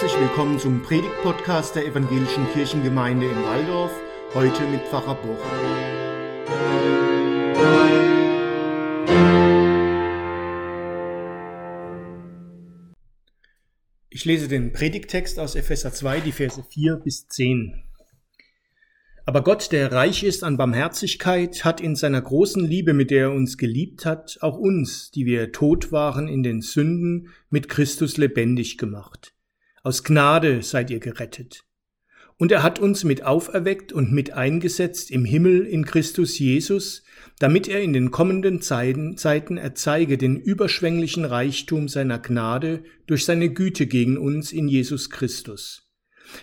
Herzlich willkommen zum Predigt-Podcast der Evangelischen Kirchengemeinde in Waldorf, heute mit Pfarrer Boch. Ich lese den Predigttext aus Epheser 2, die Verse 4 bis 10. Aber Gott, der reich ist an Barmherzigkeit, hat in seiner großen Liebe, mit der er uns geliebt hat, auch uns, die wir tot waren in den Sünden, mit Christus lebendig gemacht. Aus Gnade seid ihr gerettet. Und er hat uns mit auferweckt und mit eingesetzt im Himmel in Christus Jesus, damit er in den kommenden Zeiten, erzeige den überschwänglichen Reichtum seiner Gnade durch seine Güte gegen uns in Jesus Christus.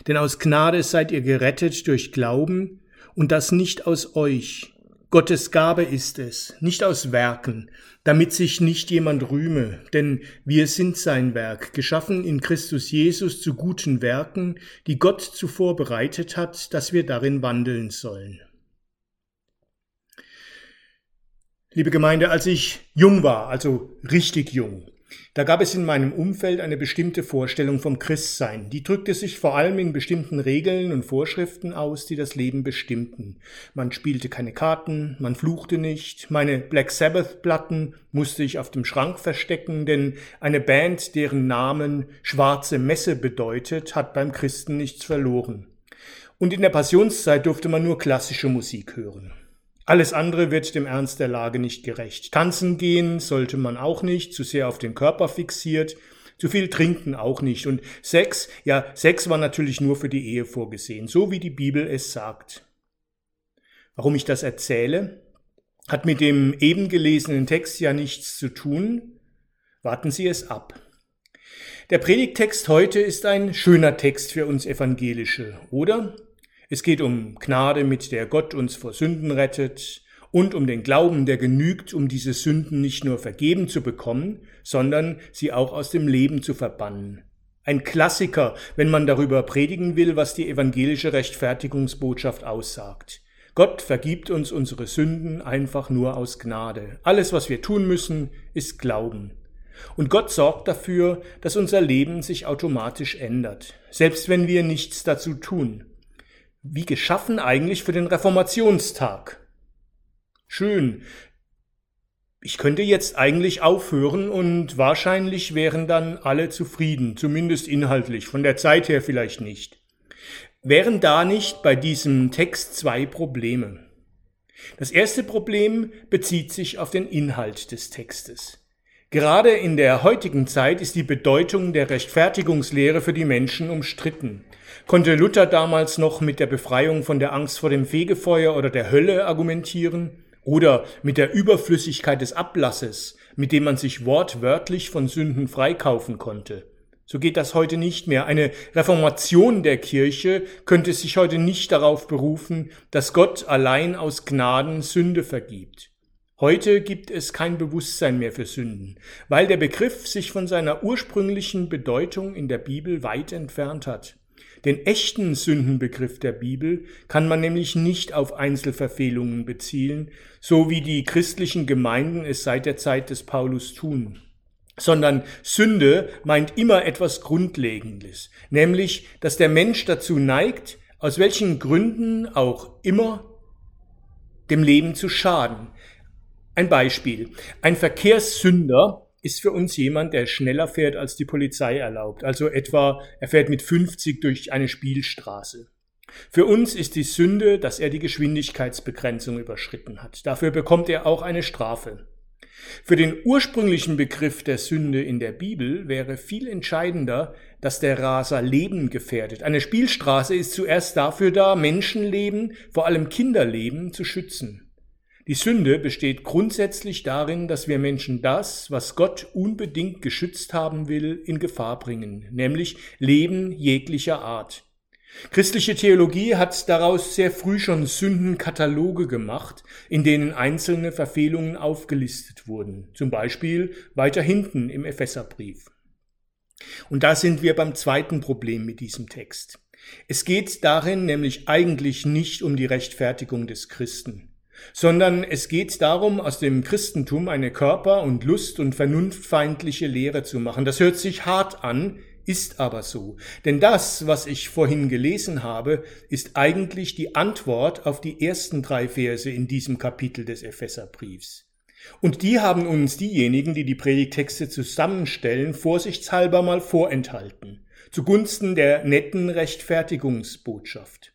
Denn aus Gnade seid ihr gerettet durch Glauben, und das nicht aus euch. Gottes Gabe ist es, nicht aus Werken, damit sich nicht jemand rühme, denn wir sind sein Werk, geschaffen in Christus Jesus zu guten Werken, die Gott zuvor bereitet hat, dass wir darin wandeln sollen. Liebe Gemeinde, als ich jung war, also richtig jung, da gab es in meinem Umfeld eine bestimmte Vorstellung vom Christsein. Die drückte sich vor allem in bestimmten Regeln und Vorschriften aus, die das Leben bestimmten. Man spielte keine Karten, man fluchte nicht, meine Black Sabbath Platten musste ich auf dem Schrank verstecken, denn eine Band, deren Namen schwarze Messe bedeutet, hat beim Christen nichts verloren. Und in der Passionszeit durfte man nur klassische Musik hören. Alles andere wird dem Ernst der Lage nicht gerecht. Tanzen gehen sollte man auch nicht, zu sehr auf den Körper fixiert, zu viel trinken auch nicht. Und Sex, ja, Sex war natürlich nur für die Ehe vorgesehen, so wie die Bibel es sagt. Warum ich das erzähle, hat mit dem eben gelesenen Text ja nichts zu tun. Warten Sie es ab. Der Predigtext heute ist ein schöner Text für uns Evangelische, oder? Es geht um Gnade, mit der Gott uns vor Sünden rettet, und um den Glauben, der genügt, um diese Sünden nicht nur vergeben zu bekommen, sondern sie auch aus dem Leben zu verbannen. Ein Klassiker, wenn man darüber predigen will, was die evangelische Rechtfertigungsbotschaft aussagt. Gott vergibt uns unsere Sünden einfach nur aus Gnade. Alles, was wir tun müssen, ist Glauben. Und Gott sorgt dafür, dass unser Leben sich automatisch ändert, selbst wenn wir nichts dazu tun wie geschaffen eigentlich für den Reformationstag. Schön. Ich könnte jetzt eigentlich aufhören und wahrscheinlich wären dann alle zufrieden, zumindest inhaltlich, von der Zeit her vielleicht nicht. Wären da nicht bei diesem Text zwei Probleme? Das erste Problem bezieht sich auf den Inhalt des Textes. Gerade in der heutigen Zeit ist die Bedeutung der Rechtfertigungslehre für die Menschen umstritten. Konnte Luther damals noch mit der Befreiung von der Angst vor dem Fegefeuer oder der Hölle argumentieren? Oder mit der Überflüssigkeit des Ablasses, mit dem man sich wortwörtlich von Sünden freikaufen konnte? So geht das heute nicht mehr. Eine Reformation der Kirche könnte sich heute nicht darauf berufen, dass Gott allein aus Gnaden Sünde vergibt. Heute gibt es kein Bewusstsein mehr für Sünden, weil der Begriff sich von seiner ursprünglichen Bedeutung in der Bibel weit entfernt hat. Den echten Sündenbegriff der Bibel kann man nämlich nicht auf Einzelverfehlungen beziehen, so wie die christlichen Gemeinden es seit der Zeit des Paulus tun sondern Sünde meint immer etwas Grundlegendes, nämlich, dass der Mensch dazu neigt, aus welchen Gründen auch immer, dem Leben zu schaden. Ein Beispiel. Ein Verkehrssünder ist für uns jemand, der schneller fährt, als die Polizei erlaubt. Also etwa, er fährt mit 50 durch eine Spielstraße. Für uns ist die Sünde, dass er die Geschwindigkeitsbegrenzung überschritten hat. Dafür bekommt er auch eine Strafe. Für den ursprünglichen Begriff der Sünde in der Bibel wäre viel entscheidender, dass der Raser Leben gefährdet. Eine Spielstraße ist zuerst dafür da, Menschenleben, vor allem Kinderleben, zu schützen. Die Sünde besteht grundsätzlich darin, dass wir Menschen das, was Gott unbedingt geschützt haben will, in Gefahr bringen, nämlich Leben jeglicher Art. Christliche Theologie hat daraus sehr früh schon Sündenkataloge gemacht, in denen einzelne Verfehlungen aufgelistet wurden, zum Beispiel weiter hinten im Epheserbrief. Und da sind wir beim zweiten Problem mit diesem Text. Es geht darin nämlich eigentlich nicht um die Rechtfertigung des Christen sondern es geht darum, aus dem Christentum eine körper- und lust- und vernunftfeindliche Lehre zu machen. Das hört sich hart an, ist aber so. Denn das, was ich vorhin gelesen habe, ist eigentlich die Antwort auf die ersten drei Verse in diesem Kapitel des Epheserbriefs. Und die haben uns diejenigen, die die Predigtexte zusammenstellen, vorsichtshalber mal vorenthalten, zugunsten der netten Rechtfertigungsbotschaft.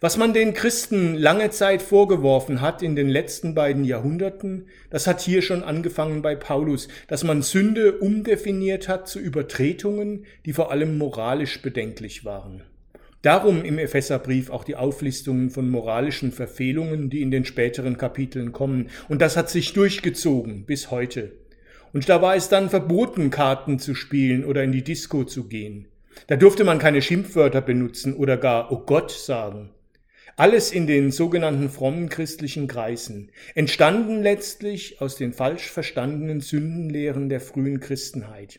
Was man den Christen lange Zeit vorgeworfen hat in den letzten beiden Jahrhunderten, das hat hier schon angefangen bei Paulus, dass man Sünde umdefiniert hat zu Übertretungen, die vor allem moralisch bedenklich waren. Darum im Epheserbrief auch die Auflistungen von moralischen Verfehlungen, die in den späteren Kapiteln kommen. Und das hat sich durchgezogen bis heute. Und da war es dann verboten, Karten zu spielen oder in die Disco zu gehen. Da durfte man keine Schimpfwörter benutzen oder gar Oh Gott sagen. Alles in den sogenannten frommen christlichen Kreisen, entstanden letztlich aus den falsch verstandenen Sündenlehren der frühen Christenheit.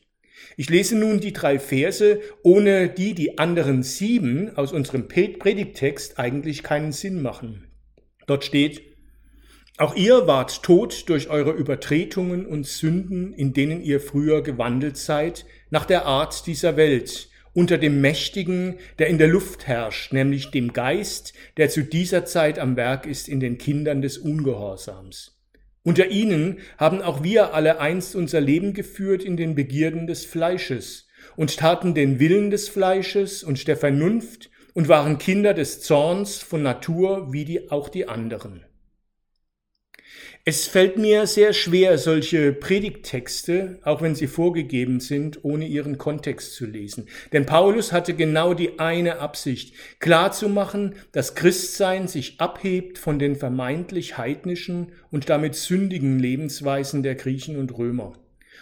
Ich lese nun die drei Verse, ohne die die anderen sieben aus unserem Predigttext eigentlich keinen Sinn machen. Dort steht, auch ihr wart tot durch eure Übertretungen und Sünden, in denen ihr früher gewandelt seid, nach der Art dieser Welt, unter dem Mächtigen, der in der Luft herrscht, nämlich dem Geist, der zu dieser Zeit am Werk ist in den Kindern des Ungehorsams. Unter ihnen haben auch wir alle einst unser Leben geführt in den Begierden des Fleisches und taten den Willen des Fleisches und der Vernunft und waren Kinder des Zorns von Natur wie die, auch die anderen. Es fällt mir sehr schwer, solche Predigttexte, auch wenn sie vorgegeben sind, ohne ihren Kontext zu lesen. Denn Paulus hatte genau die eine Absicht, klarzumachen, dass Christsein sich abhebt von den vermeintlich heidnischen und damit sündigen Lebensweisen der Griechen und Römer.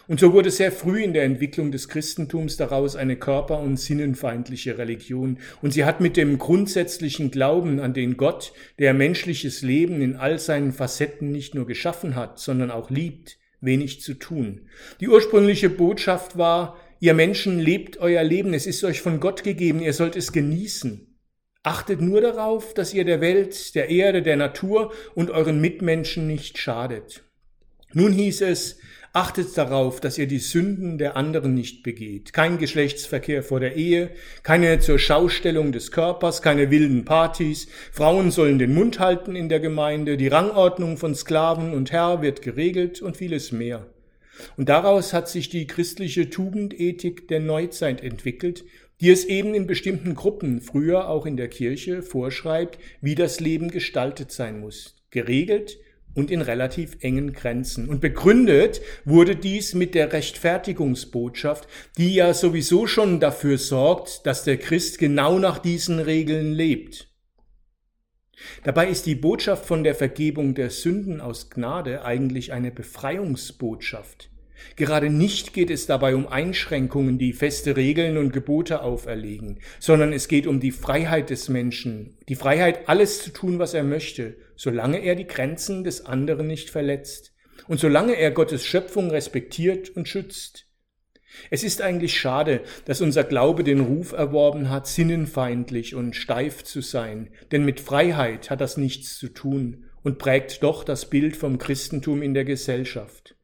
Und so wurde sehr früh in der Entwicklung des Christentums daraus eine körper- und sinnenfeindliche Religion. Und sie hat mit dem grundsätzlichen Glauben an den Gott, der menschliches Leben in all seinen Facetten nicht nur geschaffen hat, sondern auch liebt, wenig zu tun. Die ursprüngliche Botschaft war, ihr Menschen lebt euer Leben, es ist euch von Gott gegeben, ihr sollt es genießen. Achtet nur darauf, dass ihr der Welt, der Erde, der Natur und euren Mitmenschen nicht schadet. Nun hieß es, Achtet darauf, dass ihr die Sünden der anderen nicht begeht. Kein Geschlechtsverkehr vor der Ehe, keine zur Schaustellung des Körpers, keine wilden Partys. Frauen sollen den Mund halten in der Gemeinde. Die Rangordnung von Sklaven und Herr wird geregelt und vieles mehr. Und daraus hat sich die christliche Tugendethik der Neuzeit entwickelt, die es eben in bestimmten Gruppen, früher auch in der Kirche, vorschreibt, wie das Leben gestaltet sein muss. Geregelt und in relativ engen Grenzen. Und begründet wurde dies mit der Rechtfertigungsbotschaft, die ja sowieso schon dafür sorgt, dass der Christ genau nach diesen Regeln lebt. Dabei ist die Botschaft von der Vergebung der Sünden aus Gnade eigentlich eine Befreiungsbotschaft. Gerade nicht geht es dabei um Einschränkungen, die feste Regeln und Gebote auferlegen, sondern es geht um die Freiheit des Menschen, die Freiheit, alles zu tun, was er möchte, solange er die Grenzen des anderen nicht verletzt und solange er Gottes Schöpfung respektiert und schützt. Es ist eigentlich schade, dass unser Glaube den Ruf erworben hat, sinnenfeindlich und steif zu sein, denn mit Freiheit hat das nichts zu tun und prägt doch das Bild vom Christentum in der Gesellschaft.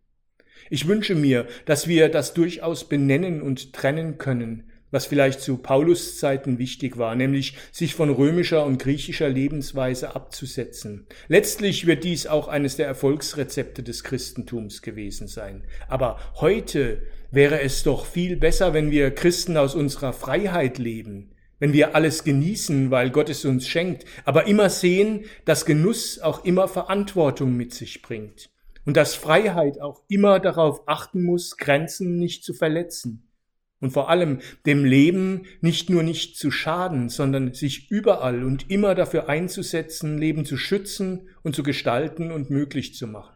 Ich wünsche mir, dass wir das durchaus benennen und trennen können, was vielleicht zu Paulus Zeiten wichtig war, nämlich sich von römischer und griechischer Lebensweise abzusetzen. Letztlich wird dies auch eines der Erfolgsrezepte des Christentums gewesen sein. Aber heute wäre es doch viel besser, wenn wir Christen aus unserer Freiheit leben, wenn wir alles genießen, weil Gott es uns schenkt, aber immer sehen, dass Genuss auch immer Verantwortung mit sich bringt und dass Freiheit auch immer darauf achten muss, Grenzen nicht zu verletzen und vor allem dem Leben nicht nur nicht zu schaden, sondern sich überall und immer dafür einzusetzen, Leben zu schützen und zu gestalten und möglich zu machen.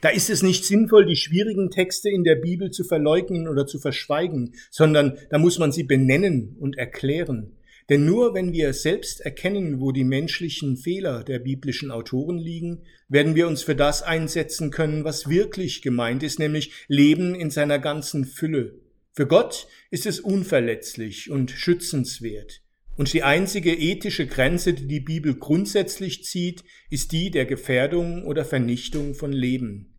Da ist es nicht sinnvoll, die schwierigen Texte in der Bibel zu verleugnen oder zu verschweigen, sondern da muss man sie benennen und erklären. Denn nur wenn wir selbst erkennen, wo die menschlichen Fehler der biblischen Autoren liegen, werden wir uns für das einsetzen können, was wirklich gemeint ist, nämlich Leben in seiner ganzen Fülle. Für Gott ist es unverletzlich und schützenswert. Und die einzige ethische Grenze, die die Bibel grundsätzlich zieht, ist die der Gefährdung oder Vernichtung von Leben.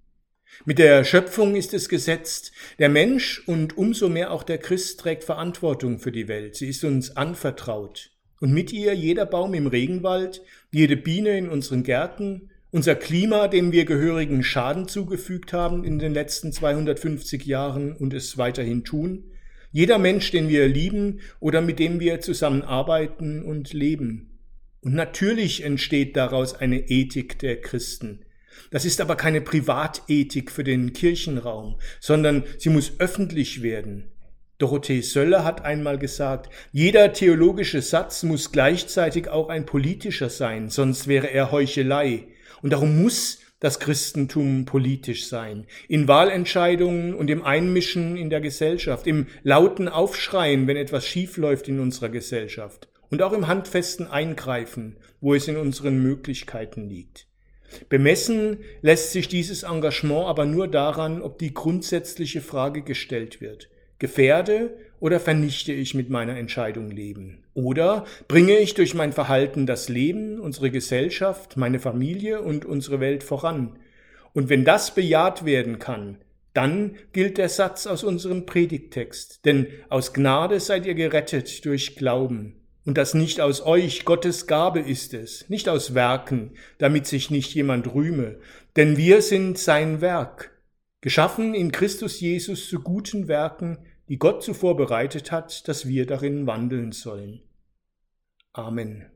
Mit der Schöpfung ist es gesetzt, der Mensch und umso mehr auch der Christ trägt Verantwortung für die Welt. Sie ist uns anvertraut. Und mit ihr jeder Baum im Regenwald, jede Biene in unseren Gärten, unser Klima, dem wir gehörigen Schaden zugefügt haben in den letzten 250 Jahren und es weiterhin tun, jeder Mensch, den wir lieben oder mit dem wir zusammenarbeiten und leben. Und natürlich entsteht daraus eine Ethik der Christen. Das ist aber keine Privatethik für den Kirchenraum, sondern sie muss öffentlich werden. Dorothee Söller hat einmal gesagt, jeder theologische Satz muss gleichzeitig auch ein politischer sein, sonst wäre er Heuchelei. Und darum muss das Christentum politisch sein. In Wahlentscheidungen und im Einmischen in der Gesellschaft, im lauten Aufschreien, wenn etwas schiefläuft in unserer Gesellschaft und auch im handfesten Eingreifen, wo es in unseren Möglichkeiten liegt. Bemessen lässt sich dieses Engagement aber nur daran, ob die grundsätzliche Frage gestellt wird. Gefährde oder vernichte ich mit meiner Entscheidung Leben? Oder bringe ich durch mein Verhalten das Leben, unsere Gesellschaft, meine Familie und unsere Welt voran? Und wenn das bejaht werden kann, dann gilt der Satz aus unserem Predigttext, denn aus Gnade seid ihr gerettet durch Glauben. Und das nicht aus euch, Gottes Gabe ist es, nicht aus Werken, damit sich nicht jemand rühme, denn wir sind sein Werk, geschaffen in Christus Jesus zu guten Werken, die Gott zuvor bereitet hat, dass wir darin wandeln sollen. Amen.